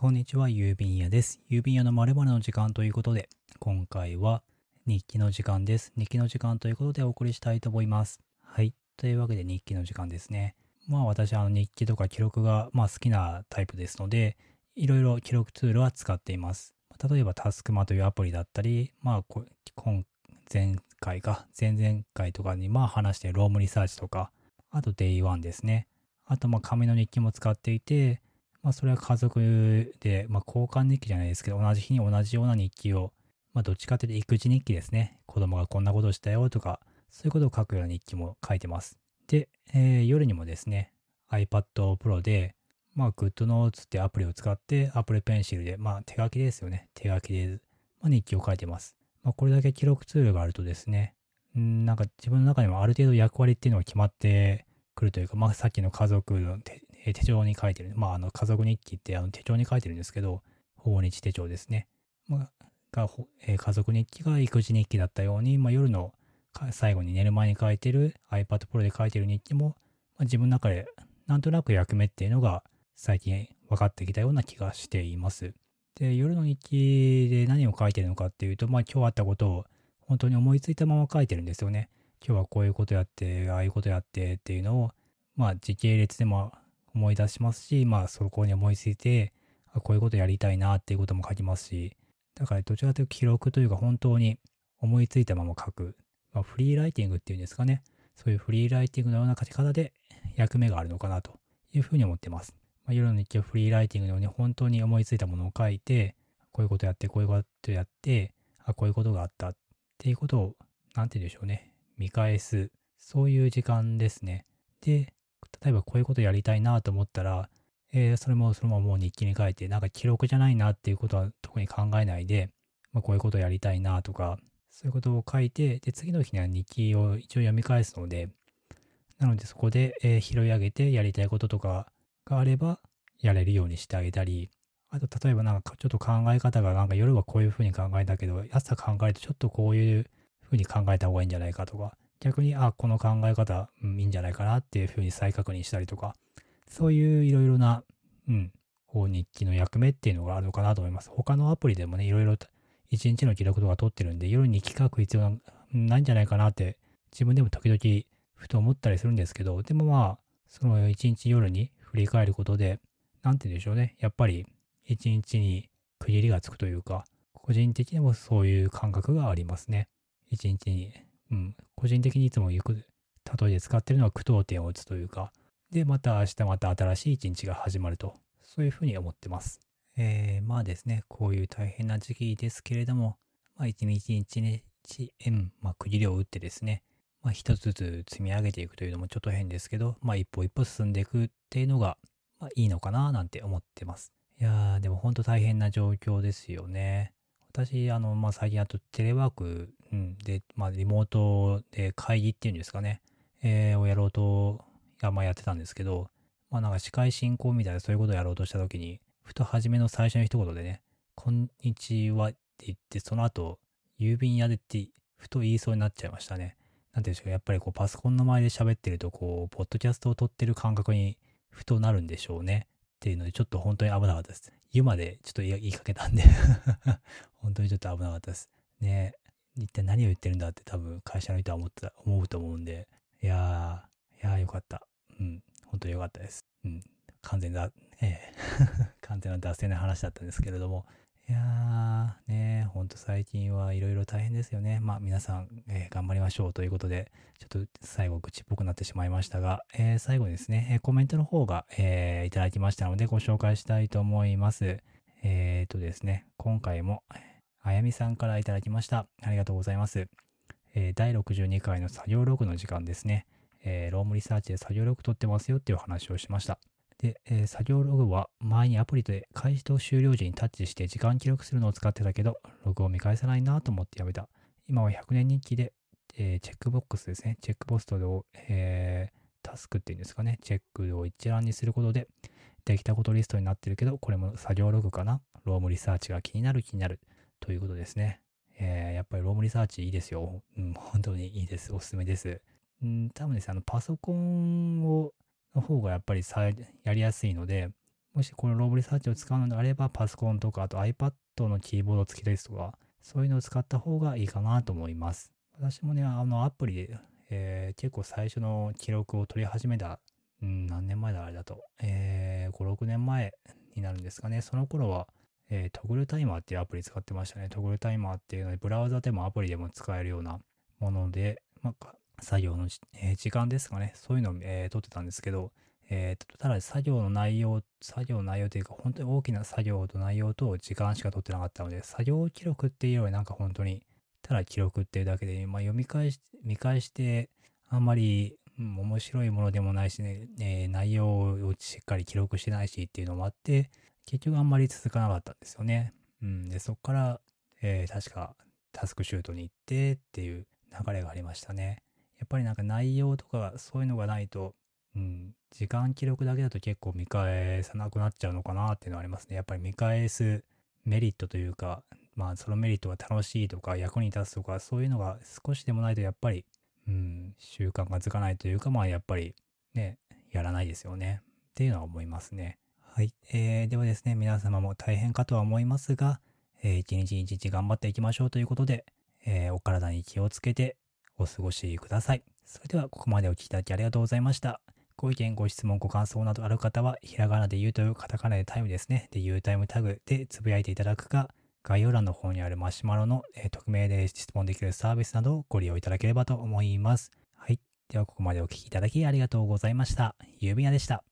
こんにちは、郵便屋です。郵便屋の〇〇の時間ということで、今回は日記の時間です。日記の時間ということでお送りしたいと思います。はい。というわけで日記の時間ですね。まあ私はあの日記とか記録がまあ好きなタイプですので、いろいろ記録ツールは使っています。例えばタスクマというアプリだったり、まあ今前回か、前々回とかにまあ話してロームリサーチとか、あと Day1 ですね。あとまあ紙の日記も使っていて、まあそれは家族で、まあ交換日記じゃないですけど、同じ日に同じような日記を、まあどっちかというと育児日記ですね。子供がこんなことをしたよとか、そういうことを書くような日記も書いてます。で、えー夜にもですね、iPad Pro で、まあ GoodNotes ってアプリを使って、Apple Pencil で、まあ手書きですよね。手書きで、まあ、日記を書いてます。まあこれだけ記録ツールがあるとですね、んなんか自分の中にもある程度役割っていうのが決まってくるというか、まあさっきの家族の手帳に書いてる、まああの家族日記ってあの手帳に書いてるんですけど、訪日手帳ですね。まあ、が、えー家族日記が育児日記だったように、まあ夜の最後に寝る前に書いてる iPad Pro で書いてる日記も、まあ、自分の中でなんとなく役目っていうのが最近分かってきたような気がしています。で、夜の日記で何を書いてるのかっていうと、まあ今日あったことを本当に思いついたまま書いてるんですよね。今日はこういうことやって、ああいうことやってっていうのを、まあ時系列でも思い出しますし、まあそこに思いついて、こういうことやりたいなっていうことも書きますし、だからどちらかというと記録というか本当に思いついたまま書く。まあ、フリーライティングっていうんですかね。そういうフリーライティングのような書き方で役目があるのかなというふうに思ってます。まあ、夜の日記をフリーライティングのように本当に思いついたものを書いて、こういうことやって、こういうことやって、あ、こういうことがあったっていうことを、なんて言うんでしょうね。見返す。そういう時間ですね。で、例えばこういうことやりたいなと思ったら、えーそれもそのままもう日記に書いて、なんか記録じゃないなっていうことは特に考えないで、まあ、こういうことやりたいなとか、そういうことを書いて、で、次の日には日記を一応読み返すので、なのでそこで、えー拾い上げてやりたいこととかがあれば、やれるようにしてあげたり、あと例えばなんかちょっと考え方がなんか夜はこういうふうに考えたけど、朝考えるとちょっとこういうふうに考えた方がいいんじゃないかとか、逆に、あ、この考え方、うんいいんじゃないかなっていうふうに再確認したりとか、そういういろいろな、うん、こう日記の役目っていうのがあるのかなと思います。他のアプリでもね、いろいろ一日の記録とか取ってるんで、夜に日記書く必要ないんじゃないかなって、自分でも時々ふと思ったりするんですけど、でもまあ、その一日夜に振り返ることで、なんて言うんでしょうね。やっぱり一日に区切りがつくというか、個人的にもそういう感覚がありますね。一日に、うん、個人的にいつもよく、例えで使ってるのは句読点を打つというか、で、また明日また新しい一日が始まると、そういうふうに思ってます。えー、まあですね、こういう大変な時期ですけれども、まあ一日一日、うん、まあ区切りを打ってですね、まあ一つずつ積み上げていくというのもちょっと変ですけど、まあ一歩一歩進んでいくっていうのが、まあいいのかななんて思ってます。いやー、でも本当大変な状況ですよね。私、あの、まあ最近あとテレワーク、うん、で、まあリモートで会議っていうんですかね、えーをやろうと、やまあやってたんですけど、まあなんか司会進行みたいなそういうことをやろうとした時に、ふと初めの最初の一言でね、こんにちはって言って、その後、郵便屋でって、ふと言いそうになっちゃいましたね。なんていうんでしょう、やっぱりこうパソコンの前で喋ってると、こう、ポッドキャストを撮ってる感覚にふとなるんでしょうね。っていうので、ちょっと本当に危なかったです。湯までちょっと言い言いかけたんで、本当にちょっと危なかったです。ね一体何を言ってるんだって多分会社の人は思ってた、思うと思うんで、いやー、いやーよかった。うん、本当によかったです。うん、完全だ、ええ 完全な脱線の話だったんですけれども、いやー、ねほんと最近はいろいろ大変ですよね。まあ皆さん、えー頑張りましょうということで、ちょっと最後口っぽくなってしまいましたが、えー最後にですね、えコメントの方が、えーいただきましたのでご紹介したいと思います。えーとですね、今回も、あやみさんからいただきました。ありがとうございます。えー第62回の作業ログの時間ですね。えー Roam Research で作業ログ取ってますよっていう話をしました。で、えー作業ログは前にアプリで開始と終了時にタッチして時間記録するのを使ってたけど、ログを見返さないなと思ってやめた。今は100年日記で、えーチェックボックスですね。チェックボックスを、えータスクっていうんですかね。チェックを一覧にすることで、できたことリストになってるけど、これも作業ログかな。 Roam Research が気になる気になるということですね。えーやっぱり Roam Research いいですよ。うん、本当にいいです。おすすめです。うん、多分ですね、あの、パソコンを、の方がやっぱりさやりやすいので、もしこの Roam Research を使うのであれば、パソコンとか、あと iPad のキーボード付きですとか、そういうのを使った方がいいかなと思います。私もね、あのアプリで、えー、結構最初の記録を取り始めた、うん、何年前だあれだと、えー、5、6年前になるんですかね。その頃は、えー、 Toggl タイマーっていうアプリ使ってましたね。 Toggl タイマーっていうので、ブラウザでもアプリでも使えるようなもので、まあ、作業の、えー、時間ですかね。そういうのを、えー、取ってたんですけど、えー、ただ作業の内容、作業の内容というか、本当に大きな作業と内容と時間しか取ってなかったので、作業記録っていうよりなんか本当に、ただ記録っていうだけで、まあ、読み返し、見返して、あんまり、面白いものでもないしね、えー、内容をしっかり記録してないしっていうのもあって、結局あんまり続かなかったんですよね。うん。で、そこから、えー、確かタスクシュートに行ってっていう流れがありましたね。やっぱりなんか内容とかそういうのがないと、うん、時間記録だけだと結構見返さなくなっちゃうのかなっていうのはありますね。やっぱり見返すメリットというか、まあそのメリットが楽しいとか役に立つとかそういうのが少しでもないとやっぱり、うん、習慣がつかないというかまあやっぱりね、やらないですよね。っていうのは思いますね。はい。えー、ではですね、皆様も大変かとは思いますが、えー、一日一日頑張っていきましょうということで、えー、お体に気をつけてお過ごしください。それではここまでお聴きいただきありがとうございました。ご意見、ご質問、ご感想などある方は、ひらがなで言うというカタカナでタイムですね。で、言うタイムタグでつぶやいていただくか、概要欄の方にあるマシュマロの、えー、匿名で質問できるサービスなどをご利用いただければと思います。はい。では、ここまでお聴きいただきありがとうございました。ゆうびやでした。